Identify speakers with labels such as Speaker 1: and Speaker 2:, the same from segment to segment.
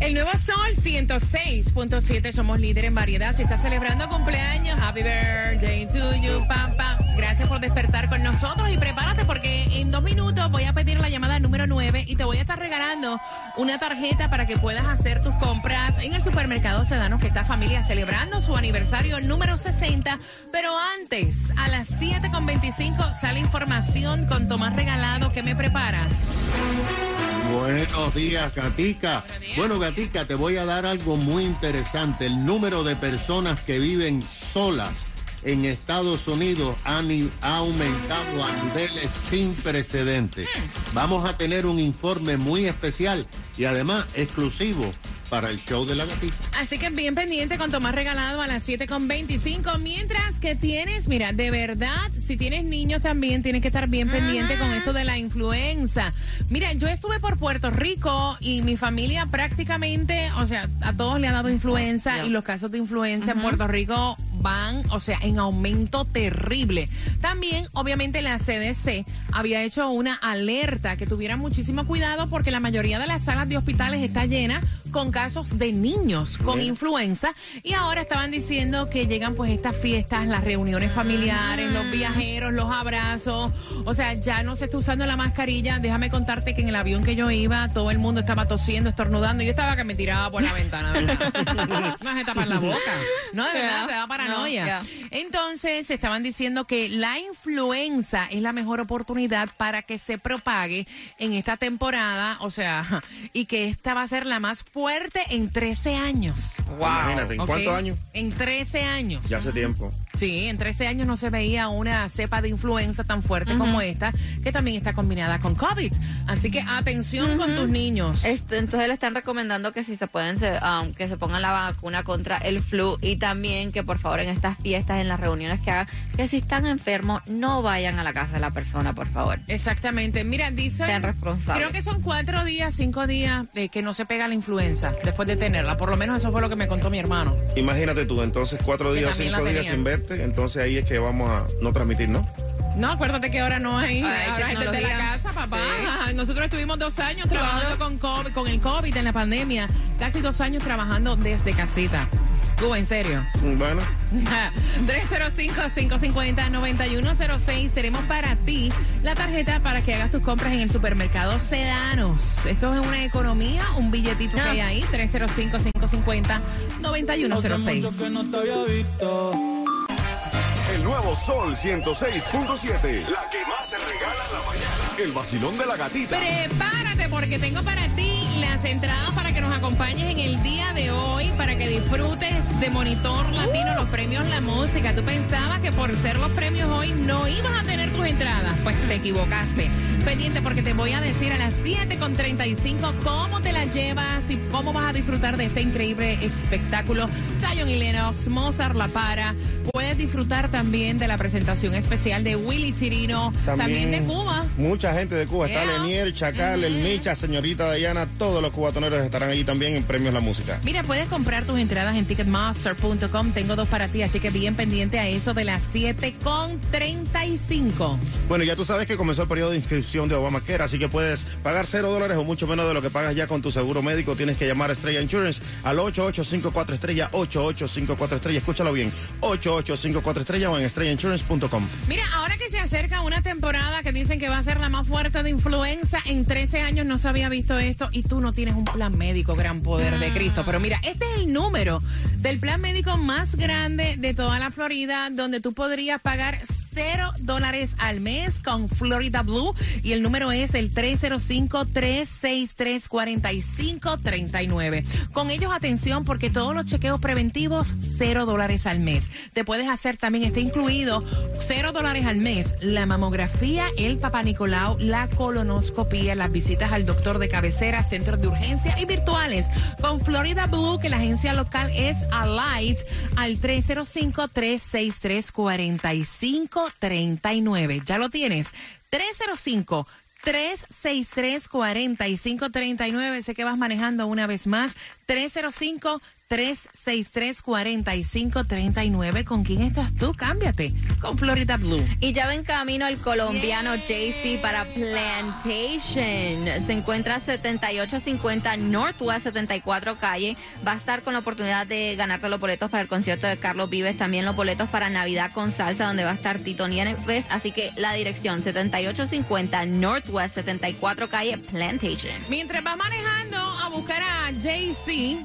Speaker 1: El nuevo Sol 106.7, somos líder en variedad. Si está celebrando cumpleaños, happy birthday to you, pam, pam. Gracias por despertar con nosotros y prepárate porque en dos minutos voy a pedir la llamada número 9 y te voy a estar regalando una tarjeta para que puedas hacer tus compras en el supermercado Sedanos que está familia celebrando su aniversario número 60. Pero antes, a las 7.25 sale información con Tomás Regalado. ¿Qué me preparas?
Speaker 2: Buenos días, Gatica. Bueno, Gatica, te voy a dar algo muy interesante. El número de personas que viven solas en Estados Unidos ha, ha aumentado a niveles sin precedentes. Vamos a tener un informe muy especial y además exclusivo para el show de la gatita.
Speaker 1: Así que bien pendiente con Tomás Regalado a las 7.25. Mientras que tienes, mira, de verdad, si tienes niños también, tienes que estar bien pendiente con esto de la influenza. Mira, yo estuve por Puerto Rico y mi familia prácticamente, o sea, a todos le ha dado influenza y los casos de influenza en Puerto Rico van, o sea, en aumento terrible. También, obviamente, la CDC había hecho una alerta que tuviera muchísimo cuidado porque la mayoría de las salas de hospitales está llena con casos de niños con influenza y ahora estaban diciendo que llegan pues estas fiestas, las reuniones familiares, los viajeros, los abrazos, o sea, ya no se está usando la mascarilla. Déjame contarte que en el avión que yo iba, todo el mundo estaba tosiendo, estornudando, yo estaba que me tiraba por la ventana, ¿verdad? no se tapar la boca. No, de verdad, te da paranoia. Yeah. Entonces, estaban diciendo que la influenza es la mejor oportunidad para que se propague en esta temporada, o sea, y que esta va a ser la más fuerte en 13 años.
Speaker 2: Wow. Imagínate, ¿en cuántos años?
Speaker 1: En 13 años.
Speaker 2: Ya hace tiempo.
Speaker 1: Sí, en 13 años no se veía una cepa de influenza tan fuerte como esta, que también está combinada con COVID. Así que atención con tus niños.
Speaker 3: Esto, entonces le están recomendando que si se pueden, se, um, que se pongan la vacuna contra el flu y también que por favor en estas fiestas, en las reuniones que hagan, que si están enfermos no vayan a la casa de la persona, por favor.
Speaker 1: Exactamente. Mira, dice,
Speaker 3: Sean responsables.
Speaker 1: creo que son cuatro días, cinco días de que no se pega la influenza después de tenerla. Por lo menos eso fue lo que me contó mi hermano.
Speaker 2: Imagínate tú, entonces cuatro días, cinco días sin verte, entonces ahí es que vamos a no transmitir, ¿no?
Speaker 1: No, acuérdate que ahora no hay,
Speaker 3: ahora
Speaker 1: gente de la casa, papá.
Speaker 3: Sí.
Speaker 1: Nosotros estuvimos dos años trabajando con, COVID, con el COVID en la pandemia. Casi dos años trabajando desde casita. Tú, en serio.
Speaker 2: Bueno,
Speaker 1: 305-550-9106. Tenemos para ti la tarjeta para que hagas tus compras en el supermercado Sedanos. Esto es una economía, un billetito que hay ahí. 305-550-9106.
Speaker 4: que no había visto.
Speaker 5: El nuevo Sol 106.7. La que más se regala en la mañana. El vacilón de la gatita.
Speaker 1: Prepárate porque tengo para ti las entradas para que nos acompañes en el día de hoy, para que disfrutes de Monitor Latino, los premios La Música. Tú pensabas que por ser los premios hoy no ibas a tener tus entradas. Pues te equivocaste. Pendiente porque te voy a decir a las 7.35 cómo te las llevas y cómo vas a disfrutar de este increíble espectáculo. Zion y Lennox, Mozart La Para. Puedes disfrutar también de la presentación especial de Willy Chirino, también, de Cuba.
Speaker 2: Mucha gente de Cuba. Está
Speaker 1: Yeah.
Speaker 2: Lenier, Chacal, El Micha, señorita Dayana, todos los cubatoneros estarán allí también en Premios La Música.
Speaker 1: Mira, puedes comprar tus entradas en ticketmaster.com. Tengo dos para ti, así que bien pendiente a eso de las 7.35.
Speaker 2: Bueno, ya tú sabes que comenzó el periodo de inscripción de Obamacare, así que puedes pagar cero dólares o mucho menos de lo que pagas ya con tu seguro médico. Tienes que llamar a Estrella Insurance al 8854 Estrella, 8854 Estrella. Escúchalo bien, 8854 Estrella o en estrellainsurance.com.
Speaker 1: Mira, ahora que se acerca una temporada que dicen que va a ser la más fuerte de influenza, en 13 años no se había visto esto y tú no tienes un plan médico, gran poder de Cristo. Pero mira, este es el número del plan médico más grande de toda la Florida, donde tú podrías pagar cero dólares al mes con Florida Blue y el número es el 305-363-4539. Con ellos, atención, porque todos los chequeos preventivos, cero dólares al mes. Te puedes hacer también, está incluido, cero dólares al mes, la mamografía, el papá Nicolau, la colonoscopía, las visitas al doctor de cabecera, centros de urgencia y virtuales. Con Florida Blue, que la agencia local es Alight, al 305-363-4539. Ya lo tienes. 305 363-4539. Sé que vas manejando una vez más. 305 363-4539. ¿Con quién estás tú? Cámbiate con Florida Blue.
Speaker 3: Y ya ven camino el colombiano JC para Plantation. Se encuentra 7850 Northwest 74 calle. Va a estar con la oportunidad de ganarte los boletos para el concierto de Carlos Vives. También los boletos para Navidad con salsa, donde va a estar Tito Nieves. Así que la dirección 7850 Northwest 74 calle Plantation.
Speaker 1: Mientras vas manejando buscar a JC.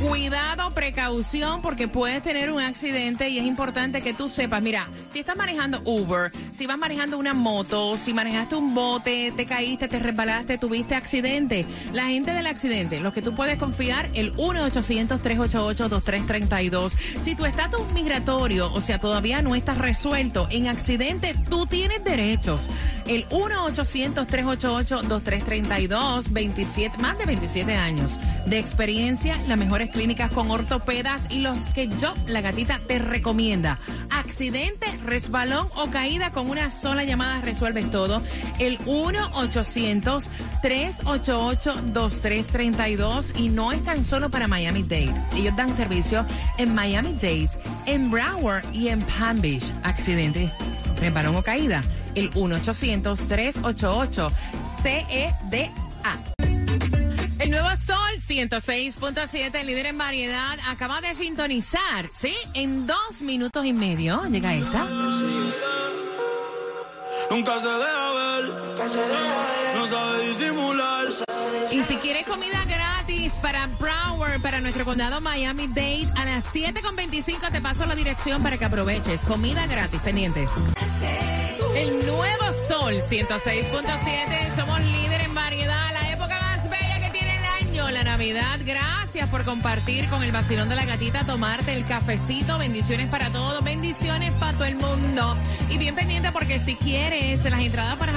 Speaker 1: Cuidado, precaución, porque puedes tener un accidente y es importante que tú sepas, mira, si estás manejando Uber, si vas manejando una moto, si manejaste un bote, te caíste, te resbalaste, tuviste accidente, la gente del accidente, los que tú puedes confiar, el 1-800-388-2332. Si tu estatus migratorio, o sea, todavía no estás resuelto en accidente, tú tienes derechos. El 1-800-388-2332, 27, más de 27 años de experiencia, la mejor clínicas con ortopedas y los que yo, la gatita, te recomienda. Accidente, resbalón o caída con una sola llamada resuelves todo. El 1-800-388-2332 y no es tan solo para Miami Dade. Ellos dan servicio en Miami Dade, en Broward y en Palm Beach. Accidente, resbalón o caída. El 1-800-388-CEDA. El nuevo Sol 106.7, líder en variedad, acaba de sintonizar, ¿sí? En dos minutos y medio llega esta.
Speaker 4: Nunca se deja ver, no sabe disimular.
Speaker 1: Y si quieres comida gratis para Broward, para nuestro condado Miami-Dade, a las 7.25 te paso la dirección para que aproveches. Comida gratis, pendientes. El nuevo Sol 106.7, somos líder en variedad, la época más bella que tiene el año, la Navidad. Gracias por compartir con el vacilón de la gatita, tomarte el cafecito. Bendiciones para todos, bendiciones para todo el mundo. Y bien pendiente porque si quieres las entradas para,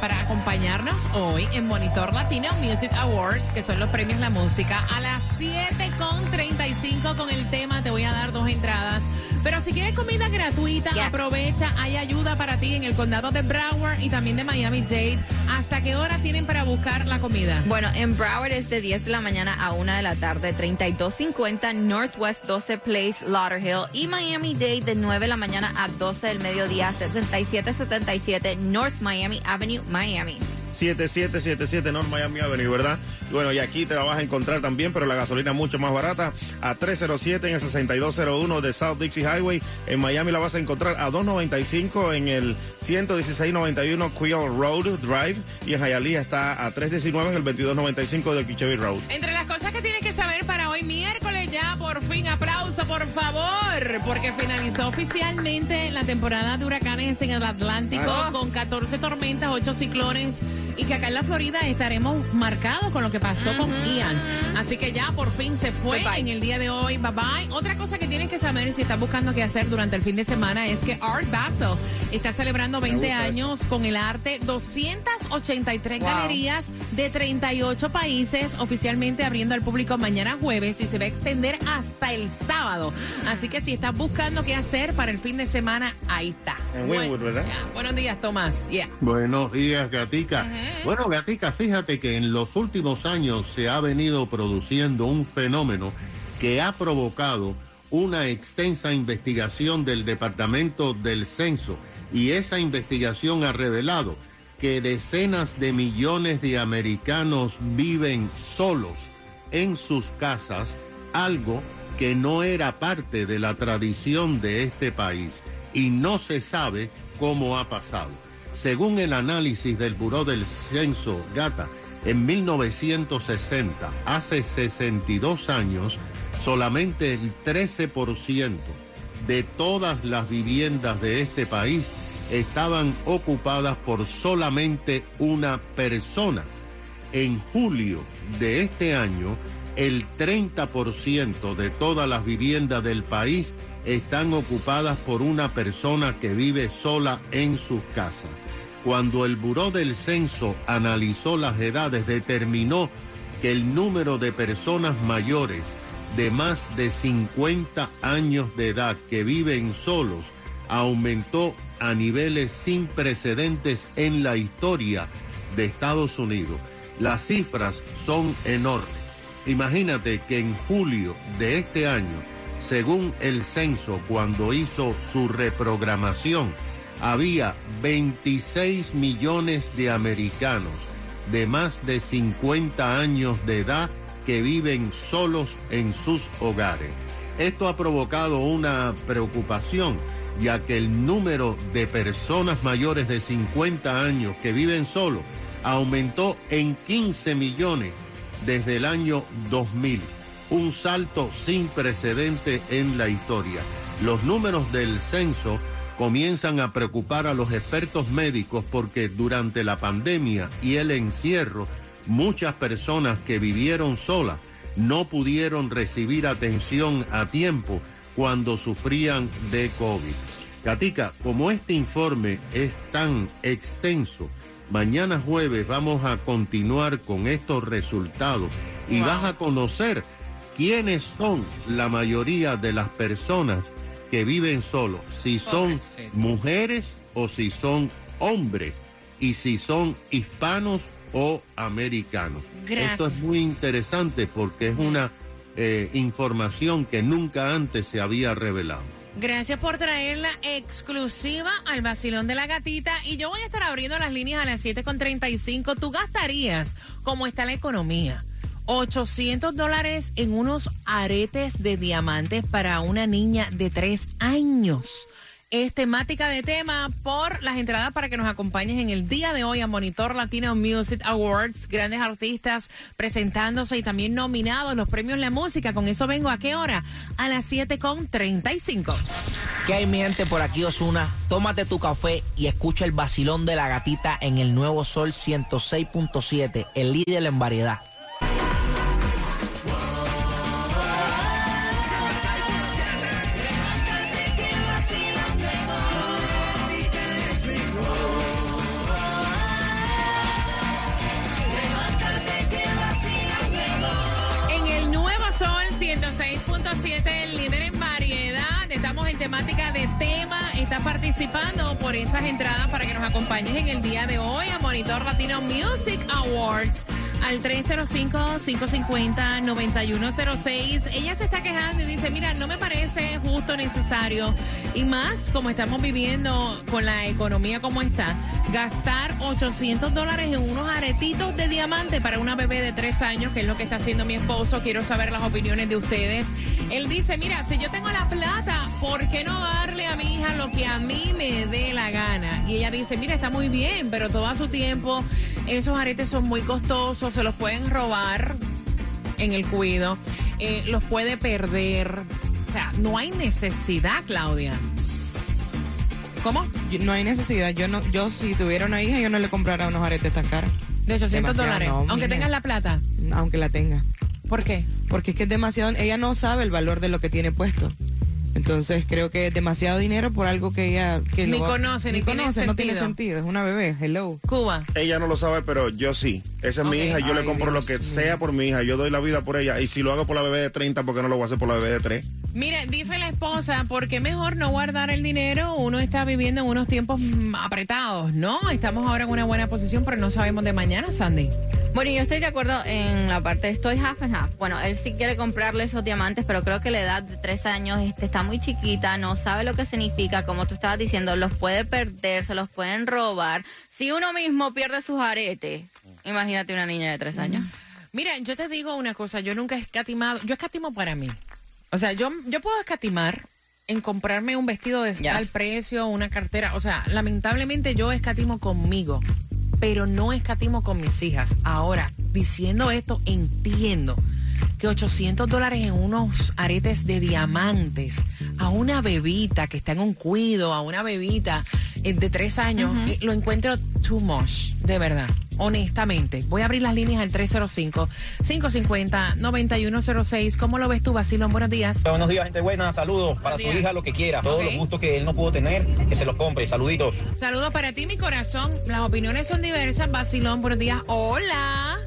Speaker 1: para acompañarnos hoy en Monitor Latino Music Awards, que son los premios La Música, a las 7.35 con el tema te voy a dar dos entradas. Pero si quieres comida gratuita,
Speaker 3: Yes.
Speaker 1: aprovecha, hay ayuda para ti en el condado de Broward y también de Miami-Dade. ¿Hasta qué hora tienen para buscar la comida?
Speaker 3: Bueno, en Broward es de 10 de la mañana a 1 de la tarde, 3250 Northwest 12 Place, Lauderhill. Y Miami Dade de 9 de la mañana a 12 del mediodía, 7777 North Miami Avenue, Miami.
Speaker 6: 7777 North Miami Avenue, ¿verdad? Y Bueno, y aquí te la vas a encontrar también, pero la gasolina mucho más barata, a 307 en el 6201 de South Dixie Highway. En Miami la vas a encontrar a 295 en el 11691 Quill Road Drive. Y en Hialeah está a 319 en el 2295 de Kichevy Road.
Speaker 1: Entre las cosas que tienes que saber para hoy miércoles ya, por fin, aplauso, por favor, porque finalizó oficialmente la temporada de huracanes en el Atlántico
Speaker 6: Ah.
Speaker 1: con 14 tormentas, 8 ciclones y que acá en la Florida estaremos marcados con lo que pasó con Ian. Así que ya por fin se fue
Speaker 3: Bye, bye.
Speaker 1: en el día de hoy. Bye bye. Otra cosa que tienes que saber si estás buscando qué hacer durante el fin de semana es que Art Basel está celebrando 20
Speaker 6: gusta eso.
Speaker 1: años con el arte, 283
Speaker 3: Wow.
Speaker 1: galerías de 38 países, oficialmente abriendo al público mañana jueves y se va a extender hasta el sábado. Así que si estás buscando qué hacer para el fin de semana, ahí está.
Speaker 6: En Wynwood, ¿verdad?
Speaker 1: ya. Buenos días, Tomás. Yeah.
Speaker 2: Buenos días, Gatica. Bueno, Gatica, fíjate que en los últimos años se ha venido produciendo un fenómeno que ha provocado una extensa investigación del Departamento del Censo y esa investigación ha revelado que decenas de millones de americanos viven solos en sus casas, algo que no era parte de la tradición de este país y no se sabe cómo ha pasado. Según el análisis del Buró del Censo Gata, en 1960, hace 62 años, solamente el 13% de todas las viviendas de este país estaban ocupadas por solamente una persona. En julio de este año, el 30% de todas las viviendas del país están ocupadas por una persona que vive sola en sus casas. Cuando el Buró del Censo analizó las edades, determinó que el número de personas mayores de más de 50 años de edad que viven solos aumentó a niveles sin precedentes en la historia de Estados Unidos. Las cifras son enormes. Imagínate que en julio de este año, según el censo, cuando hizo su reprogramación, había 26 millones de americanos de más de 50 años de edad que viven solos en sus hogares. Esto ha provocado una preocupación, ya que el número de personas mayores de 50 años que viven solos aumentó en 15 millones desde el año 2000, un salto sin precedente en la historia. Los números del censo comienzan a preocupar a los expertos médicos porque durante la pandemia y el encierro, muchas personas que vivieron solas no pudieron recibir atención a tiempo cuando sufrían de COVID. Katica, como este informe es tan extenso, mañana jueves vamos a continuar con estos resultados y vas a conocer quiénes son la mayoría de las personas que viven solos, si son mujeres o si son hombres y si son hispanos o americanos. Esto es muy interesante porque es una eh, información que nunca antes se había revelado.
Speaker 1: Gracias por traer la exclusiva al vacilón de la gatita. Y yo voy a estar abriendo las líneas a las 7.35. Tú gastarías cómo está la economía. 800 dólares en unos aretes de diamantes para una niña de 3 años. Es temática de tema por las entradas para que nos acompañes en el día de hoy a Monitor Latino Music Awards. Grandes artistas presentándose y también nominados los premios La Música. Con eso vengo a qué hora? A las 7.35.
Speaker 7: ¿Qué hay mi gente por aquí, Osuna? Tómate tu café y escucha el vacilón de la gatita en el nuevo Sol 106.7, el líder en variedad.
Speaker 1: Music Awards al 305-550-9106. Ella se está quejando y dice, mira, no me parece justo, necesario, y más como estamos viviendo con la economía como está, gastar 800 dólares en unos aretitos de diamante para una bebé de tres años, que es lo que está haciendo mi esposo. Quiero saber las opiniones de ustedes. Él dice, mira, si yo tengo la plata, ¿por qué no darle a mi hija lo que a mí me dé la gana? Y ella dice, mira, está muy bien, pero todo a su tiempo, esos aretes son muy costosos, se los pueden robar en el cuido, eh, los puede perder. O sea, no hay necesidad, Claudia. ¿Cómo?
Speaker 8: No hay necesidad. Yo no, yo si tuviera una hija, yo no le comprara unos aretes tan caros.
Speaker 1: De 800
Speaker 8: Demasiado,
Speaker 1: dólares.
Speaker 8: no,
Speaker 1: aunque tengas la plata.
Speaker 8: Aunque la tenga.
Speaker 1: ¿Por qué?
Speaker 8: Porque es que es demasiado, ella no sabe el valor de lo que tiene puesto. Entonces creo que es demasiado dinero por algo que ella... Que
Speaker 1: Ni
Speaker 8: lo va-
Speaker 1: conoce, ni
Speaker 8: conoce, no tiene
Speaker 1: sentido.
Speaker 8: Es una bebé, hello.
Speaker 1: Cuba.
Speaker 6: Ella no lo sabe, pero yo sí. Esa es mi hija, yo le compro lo que sea por mi hija, yo doy la vida por ella. Y si lo hago por la bebé de 30, ¿por qué no lo voy a hacer por la bebé de 3?
Speaker 1: Mire, dice la esposa, ¿por qué mejor no guardar el dinero? Uno está viviendo en unos tiempos apretados, ¿no? Estamos ahora en una buena posición, pero no sabemos de mañana, Sandy.
Speaker 3: Bueno, yo estoy de acuerdo en la parte, estoy half and half. Bueno, él sí quiere comprarle esos diamantes, pero creo que la edad de tres años este, está muy chiquita, no sabe lo que significa, como tú estabas diciendo, los puede perder, se los pueden robar. Si uno mismo pierde sus aretes, imagínate una niña de tres años.
Speaker 1: Mira, yo te digo una cosa, yo nunca he escatimado, yo escatimo para mí. O sea, yo, yo puedo escatimar en comprarme un vestido de
Speaker 3: Yes.
Speaker 1: tal precio, una cartera. O sea, lamentablemente yo escatimo conmigo, pero no escatimo con mis hijas. Ahora, diciendo esto, entiendo que 800 dólares en unos aretes de diamantes a una bebita que está en un cuido, a una bebita eh, de tres años, eh, lo encuentro too much, de verdad. Honestamente, voy a abrir las líneas al 305-550-9106. ¿Cómo lo ves tú, Basilón? Buenos días.
Speaker 9: Buenos días, gente buena. Saludos para
Speaker 1: Buenos
Speaker 9: su
Speaker 1: días.
Speaker 9: hija, lo que quiera. Todos los gustos que él no pudo tener, que se los compre. Saluditos.
Speaker 1: Saludos para ti, mi corazón. Las opiniones son diversas. Basilón, buenos días. Hola.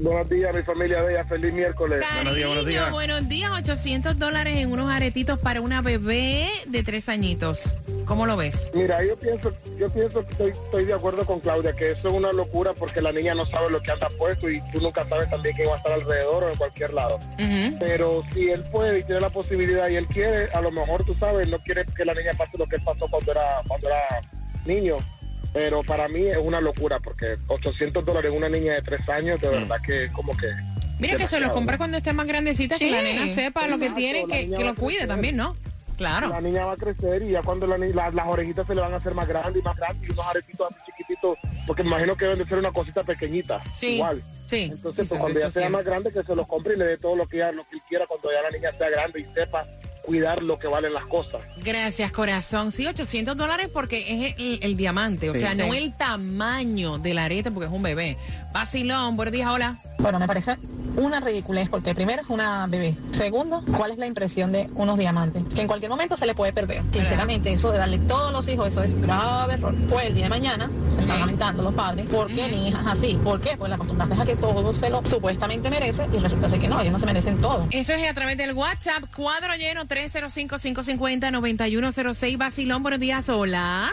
Speaker 10: Buenos días, mi familia bella. Feliz miércoles.
Speaker 1: Cariño, buenos días. 800 dólares en unos aretitos para una bebé de tres añitos. ¿Cómo lo ves?
Speaker 10: Mira, yo pienso, yo pienso que estoy, estoy de acuerdo con Claudia, que eso es una locura porque la niña no sabe lo que anda puesto y tú nunca sabes también quién va a estar alrededor o en cualquier lado. Pero si él puede y tiene la posibilidad y él quiere, a lo mejor tú sabes, no quiere que la niña pase lo que él pasó cuando era, cuando era niño. Pero para mí es una locura porque 800 dólares en una niña de tres años, de verdad que como que...
Speaker 1: Mira que se los compra cuando esté más grandecita, que la nena sepa lo que tiene, que, que lo
Speaker 10: a
Speaker 1: cuide
Speaker 10: crecer.
Speaker 1: también, ¿no? Claro.
Speaker 10: La niña va a crecer y ya cuando la, ni- la- las orejitas se le van a hacer más grandes y más grandes y unos aretitos así chiquititos, porque me imagino que deben de ser una cosita pequeñita.
Speaker 1: Sí,
Speaker 10: Igual.
Speaker 1: Sí.
Speaker 10: Entonces, pues, cuando ya sea más grande, que se los compre y le dé todo lo que, ella- lo que él quiera cuando ya la niña sea grande y sepa cuidar lo que valen las cosas.
Speaker 1: Gracias, corazón. Sí, 800 dólares porque es el, el diamante, o
Speaker 10: Sí.
Speaker 1: sea, no el tamaño del arete porque es un bebé. Vacilón, buenos días, hola.
Speaker 11: Bueno, me parece una ridiculez porque primero es una bebé. Segundo, ¿cuál es la impresión de unos diamantes? Que en cualquier momento se le puede perder. Sinceramente, eso de darle todos los hijos, eso es grave error. Pues el día de mañana se están lamentando los padres. ¿Por qué mi hija es así? ¿Por qué? Pues la acostumbraste a que todo se lo supuestamente merece y resulta ser que no, ellos no se merecen todo.
Speaker 1: Eso es a través del WhatsApp, cuadro lleno 305-550-9106. Vacilón, buenos días, hola.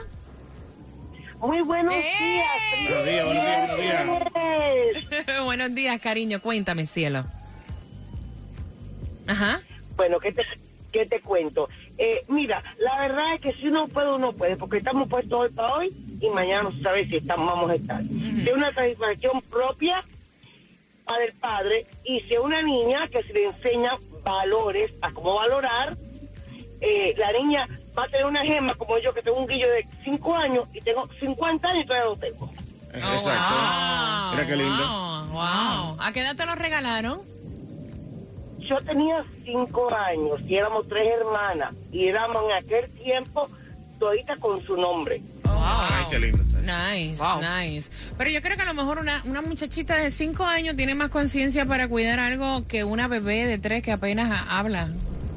Speaker 12: Muy buenos días.
Speaker 1: Buenos días,
Speaker 12: buenos días,
Speaker 1: buenos buenos días, cariño. Cuéntame, cielo. Ajá.
Speaker 12: Bueno, ¿qué te, qué te cuento? Eh, mira, la verdad es que si uno puede, uno puede, porque estamos puestos hoy para hoy y mañana no se sabe si estamos, vamos a estar. Si es una satisfacción propia para el padre y si una niña que se le enseña valores a cómo valorar, eh, la niña va a tener una gema como yo, que tengo un guillo de 5 años y tengo 50 años y todavía lo tengo.
Speaker 6: Exacto. Mira qué lindo.
Speaker 1: Wow, wow. ¿A qué edad te lo regalaron?
Speaker 12: Yo tenía cinco años y éramos tres hermanas y éramos en aquel tiempo todita con su nombre.
Speaker 6: Ay, qué lindo.
Speaker 1: Nice, nice. Pero yo creo que a lo mejor una, una muchachita de 5 años tiene más conciencia para cuidar algo que una bebé de 3 que apenas ha- habla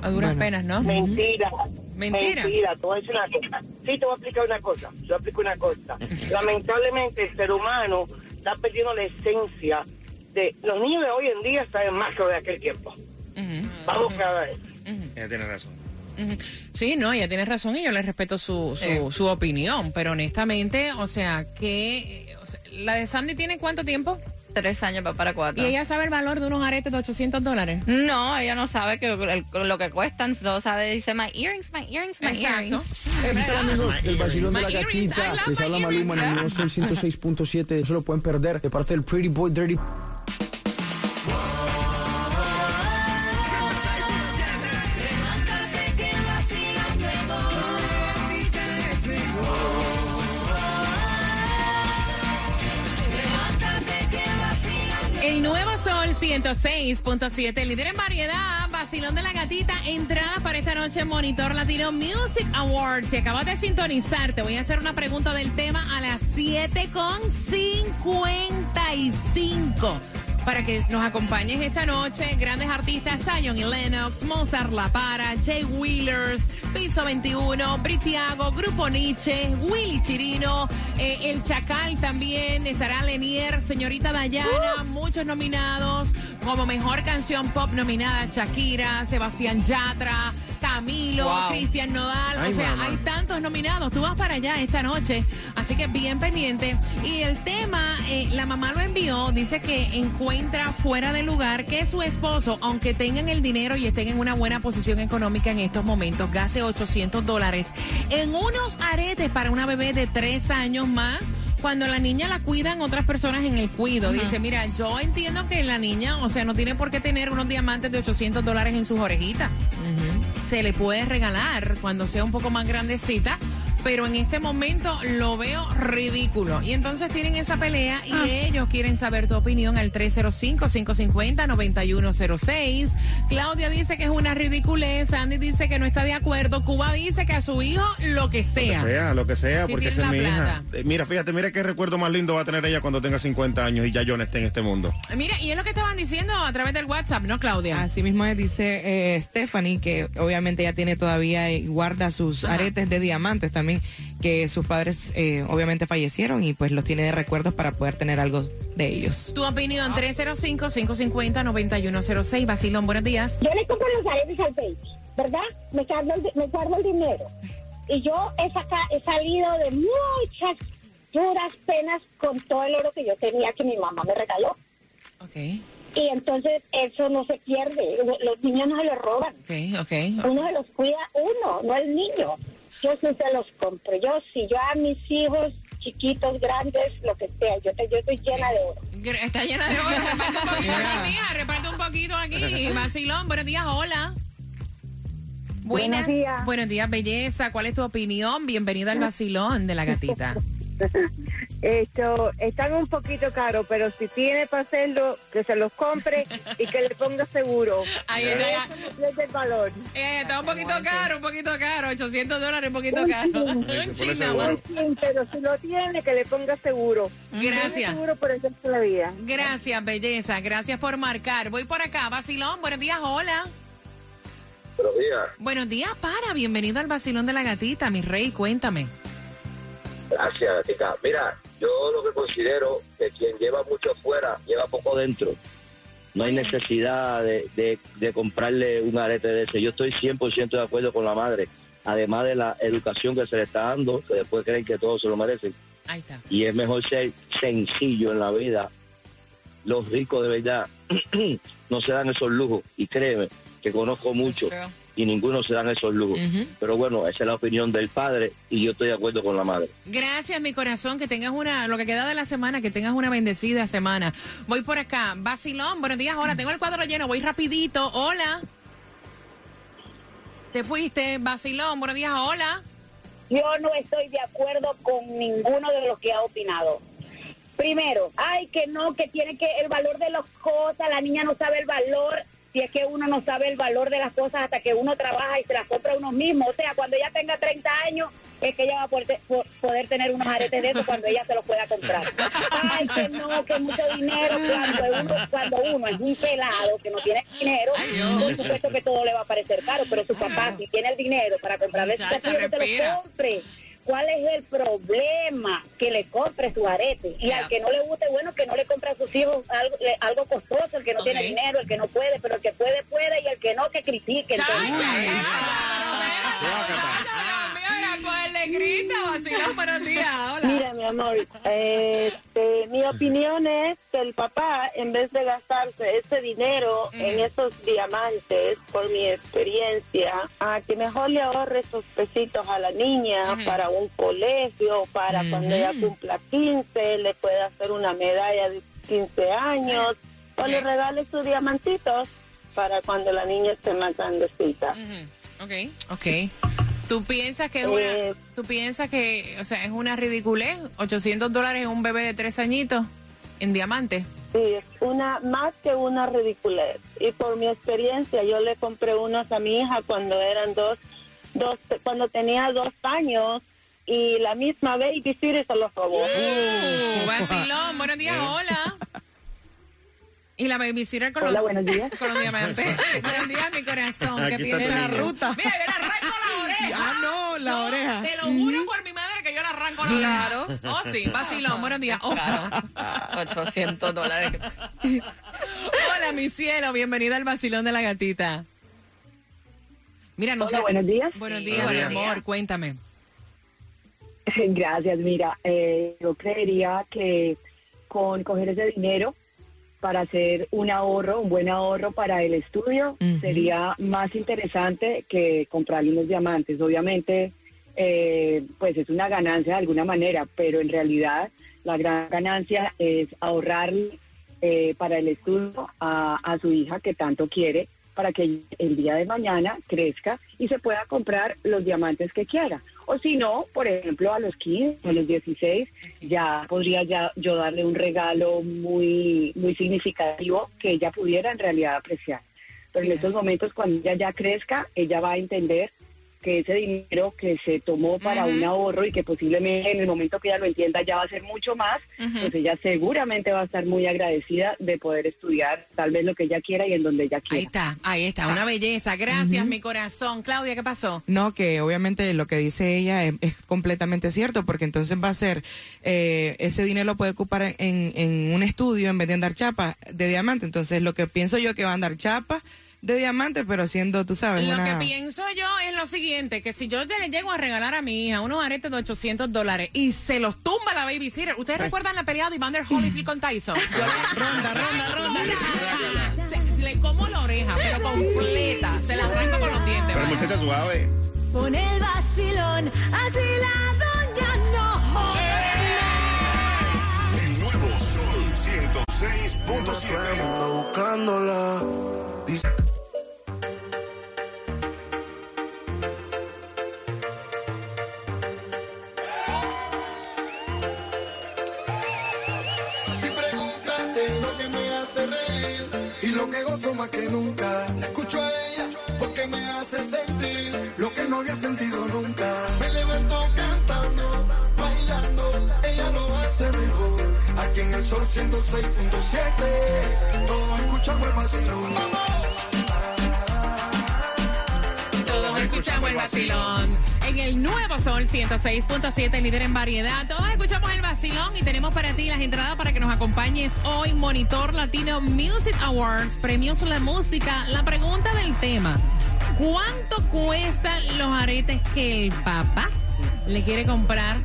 Speaker 1: a duras penas, ¿no?
Speaker 12: Mentira.
Speaker 1: Mentira.
Speaker 12: Mentira, te voy a decir una cosa. Sí, te voy a explicar una cosa. A explicar una cosa. Lamentablemente el ser humano está perdiendo la esencia de... Los niños de hoy en día saben más que los de aquel tiempo. Vamos cada vez.
Speaker 6: Ella tiene razón.
Speaker 1: Sí, no, ella tiene razón y yo le respeto su, su, su opinión, pero honestamente, o sea, que o sea, la de Sandy tiene cuánto tiempo?
Speaker 3: Tres años, va para cuatro.
Speaker 1: ¿Y ella sabe el valor de unos aretes de 800 dólares?
Speaker 3: No, ella no sabe que el- lo que cuestan, solo sabe, dice, my earrings, my earrings, my
Speaker 1: Exacto.
Speaker 3: earrings.
Speaker 13: ¿Qué tal amigos del vacilón de la gatita? Les habla Maluma en el nuevo Sol 106.7. No se lo pueden perder de parte del Pretty Boy Dirty.
Speaker 1: 106.7, líder en variedad, vacilón de la gatita, entrada para esta noche Monitor Latino Music Awards. Si acabas de sintonizar, te voy a hacer una pregunta del tema a las 7.55. Para que nos acompañes esta noche, grandes artistas Zion y Lennox, Mozart La Para, Jay Wheelers, Piso 21, Britiago, Grupo Nietzsche, Willy Chirino, eh, El Chacal también, estará Lenier, Señorita Dayana, muchos nominados, como mejor canción pop nominada Shakira, Sebastián Yatra, Camilo,
Speaker 3: Wow.
Speaker 1: Cristian Nodal,
Speaker 3: Ay,
Speaker 1: o sea,
Speaker 3: mamá.
Speaker 1: hay tantos nominados. Tú vas para allá esta noche, así que bien pendiente. Y el tema, eh, la mamá lo envió, dice que encuentra fuera de lugar que su esposo, aunque tengan el dinero y estén en una buena posición económica en estos momentos, gaste 800 dólares en unos aretes para una bebé de tres años más. Cuando la niña la cuidan otras personas en el cuido, dice, mira, yo entiendo que la niña, o sea, no tiene por qué tener unos diamantes de 800 dólares en sus orejitas se le puede regalar cuando sea un poco más grandecita, pero en este momento lo veo ridículo. Y entonces tienen esa pelea y ellos quieren saber tu opinión al 305-550-9106. Claudia dice que es una ridiculez, Andy dice que no está de acuerdo, Cuba dice que a su hijo lo que
Speaker 6: Lo que
Speaker 1: sea.
Speaker 6: sea, lo que sea,
Speaker 1: Si
Speaker 6: porque esa es mi hija.
Speaker 1: plata.
Speaker 6: Eh, Mira, fíjate, mira qué recuerdo más lindo va a tener ella cuando tenga 50 años y ya yo no esté en este mundo.
Speaker 1: Mira, y es lo que estaban diciendo a través del WhatsApp, ¿no, Claudia?
Speaker 8: Así mismo dice eh, Stephanie que obviamente ella tiene todavía y guarda sus
Speaker 1: Ajá.
Speaker 8: aretes de diamantes también saben que sus padres eh, obviamente fallecieron y pues los tiene de recuerdos para poder tener algo de ellos.
Speaker 1: Tu opinión, 305-550-9106. Basilón, buenos días.
Speaker 14: Yo le compro los aretes al baby, ¿verdad? Me guardo el, me guardo el dinero. Y yo he, saca- he salido de muchas duras penas con todo el oro que yo tenía que mi mamá me regaló.
Speaker 1: Ok,
Speaker 14: Y entonces eso no se pierde. Los niños no se los roban.
Speaker 1: ok, ok.
Speaker 14: Uno se los cuida uno, no el niño. Yo sí se los compro. Yo sí, yo a mis hijos chiquitos, grandes, lo que sea. Yo, te, yo estoy llena de oro.
Speaker 1: Está llena de oro. Reparte un poquito aquí, mija, reparte un poquito aquí. Vacilón, buenos días, hola.
Speaker 14: Buenos días.
Speaker 1: Buenos días, belleza. ¿Cuál es tu opinión? Bienvenida al vacilón de la gatita.
Speaker 15: Esto, están un poquito caros, pero si tiene para hacerlo, que se los compre y que le ponga seguro.
Speaker 1: Ahí está.
Speaker 15: eso no pierde el valor.
Speaker 1: Eh, está un poquito caro, un poquito caro. 800 dólares, un poquito caro. Un chin,
Speaker 15: pero si lo tiene, que le ponga seguro.
Speaker 1: Gracias.
Speaker 15: Seguro por el resto de la vida.
Speaker 1: Gracias, belleza. Gracias por marcar. Voy por acá. Vacilón, buenos días, hola.
Speaker 16: Buenos días.
Speaker 1: Buenos días, para. Bienvenido al vacilón de la gatita, mi rey. Cuéntame.
Speaker 16: Gracias. Mira, yo lo que considero que quien lleva mucho afuera, lleva poco dentro. No hay necesidad de, de- de comprarle un arete de ese. Yo estoy 100% de acuerdo con la madre. Además de la educación que se le está dando, que después creen que todos se lo merecen.
Speaker 1: Ahí está.
Speaker 16: Y es mejor ser sencillo en la vida. Los ricos de verdad no se dan esos lujos. Y créeme que conozco mucho y ninguno se dan esos lujos. Pero bueno, esa es la opinión del padre y yo estoy de acuerdo con la madre.
Speaker 1: Gracias, mi corazón. Que tengas una, lo que queda de la semana, que tengas una bendecida semana. Voy por acá. Vacilón, buenos días. Ahora tengo el cuadro lleno. Voy rapidito. Hola. Te fuiste. Vacilón, buenos días. Hola.
Speaker 14: Yo no estoy de acuerdo con ninguno de los que ha opinado. Primero, ay, que no, que tiene que el valor de las cosas, la niña no sabe el valor, si es que uno no sabe el valor de las cosas hasta que uno trabaja y se las compra uno mismo. O sea, cuando ella tenga 30 años, es que ella va a poder, po- poder tener unos aretes de eso cuando ella se los pueda comprar. Ay, que no, que mucho dinero. Cuando uno, cuando uno es un pelado que no tiene dinero, por supuesto que todo le va a parecer caro, pero su papá, si tiene el dinero para comprarle su se lo compre. ¿Cuál es el problema? Que le compre su arete. Y al que no le guste, bueno, que no le compre a sus hijos algo, le- algo costoso, el que no tiene dinero, el que no puede, pero el que puede, puede, y el que no, que critique. entonces.
Speaker 1: Mira, cogerle grita. Vacilón, buenos días. Hola.
Speaker 15: Mira, mi amor, este, mi opinión es que el papá, en vez de gastarse ese dinero en esos diamantes, por mi experiencia, a que mejor le ahorre esos pesitos a la niña para un colegio, para cuando ella cumpla 15, le pueda hacer una medalla de 15 años, o le regale sus diamantitos para cuando la niña esté más grandecita.
Speaker 1: Ok, ok. ¿Tú piensas que es una,
Speaker 15: Eh,
Speaker 1: tú piensas que, o sea, es una ridiculez? 800 dólares en un bebé de tres añitos en diamante.
Speaker 15: Sí, es una más que una ridiculez. Y por mi experiencia, yo le compré unos a mi hija cuando eran dos, dos cuando tenía dos años y la misma babysitter se los robó.
Speaker 1: Uh, vacilón, buenos días, hola. Y la babysitter con
Speaker 15: Hola,
Speaker 1: los,
Speaker 15: buenos días.
Speaker 1: con los diamantes. buenos días, mi corazón. ¿Qué
Speaker 8: Aquí
Speaker 1: piensas?
Speaker 8: tu niño.
Speaker 1: ruta. Mira, yo le arranco la oreja.
Speaker 8: Ah, no, la oreja.
Speaker 1: Te lo juro por mi madre que yo le arranco la oreja.
Speaker 3: Claro.
Speaker 1: Oh, sí, vacilón, buenos días. Oh.
Speaker 3: 800 dólares.
Speaker 1: Hola, mi cielo, bienvenida al vacilón de la gatita. Mira, no
Speaker 17: Hola,
Speaker 1: sé-
Speaker 17: buenos días.
Speaker 1: Buenos
Speaker 17: Sí,
Speaker 1: días,
Speaker 17: buenos
Speaker 1: mi
Speaker 17: días.
Speaker 1: amor, cuéntame.
Speaker 17: Gracias, mira, eh, yo creería que con coger ese dinero para hacer un ahorro, un buen ahorro para el estudio, sería más interesante que comprarle unos diamantes. Obviamente, eh, pues es una ganancia de alguna manera, pero en realidad la gran ganancia es ahorrarle eh, para el estudio a, a su hija que tanto quiere para que el día de mañana crezca y se pueda comprar los diamantes que quiera. O si no, por ejemplo, a los 15 o a los 16, ya podría ya yo darle un regalo muy, muy significativo que ella pudiera en realidad apreciar. Pero en estos momentos, cuando ella ya crezca, ella va a entender que ese dinero que se tomó para un ahorro y que posiblemente en el momento que ella lo entienda ya va a ser mucho más, pues ella seguramente va a estar muy agradecida de poder estudiar tal vez lo que ella quiera y en donde ella quiera.
Speaker 1: Ahí está, ahí está, una belleza. Gracias, mi corazón. Claudia, ¿qué pasó?
Speaker 8: No, que obviamente lo que dice ella es, es completamente cierto, porque entonces va a ser, eh, ese dinero lo puede ocupar en, en un estudio en vez de andar chapa de diamante. Entonces lo que pienso yo que va a andar chapa de diamante, pero siendo, tú sabes,
Speaker 1: Lo
Speaker 8: una...
Speaker 1: que pienso yo es lo siguiente, que si yo le llego a regalar a mi hija unos aretes de 800 dólares y se los tumba la babysitter, ¿ustedes recuerdan la pelea de Evander Holyfield con Tyson? Yo le-
Speaker 8: ronda, ronda, ronda.
Speaker 1: Se- le como la oreja, pero completa, se la arranco con los dientes.
Speaker 6: Pero muchacha suave.
Speaker 18: Con el vacilón, así la
Speaker 19: nunca. La escucho a ella porque me hace sentir lo que no había sentido nunca. Me levanto cantando, bailando, ella lo hace mejor. Aquí en el sol 106.7, todos escuchamos el vacilón.
Speaker 1: Todos escuchamos el vacilón. En el nuevo Sol 106.7, líder en variedad. Todos escuchamos el vacilón y tenemos para ti las entradas para que nos acompañes hoy. Monitor Latino Music Awards, premios la música. La pregunta del tema: ¿Cuánto cuestan los aretes que el papá le quiere comprar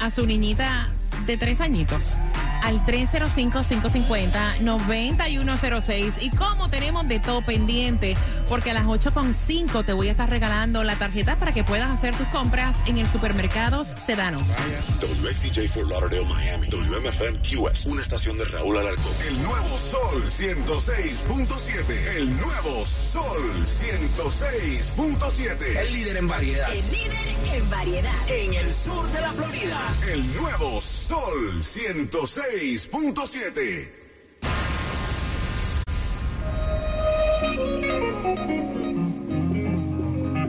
Speaker 1: a su niñita de tres añitos? Al 305-550-9106. Y como tenemos de todo pendiente, porque a las 8.5 te voy a estar regalando la tarjeta para que puedas hacer tus compras en el supermercados Sedanos.
Speaker 5: WXTJ for Lauderdale, Miami. WMFM QS. Una estación de Raúl Alarcón. El nuevo Sol 106.7. El nuevo Sol 106.7.
Speaker 7: El líder en variedad.
Speaker 18: El líder en variedad.
Speaker 7: En el sur de la Florida.
Speaker 5: El nuevo Sol 106.7.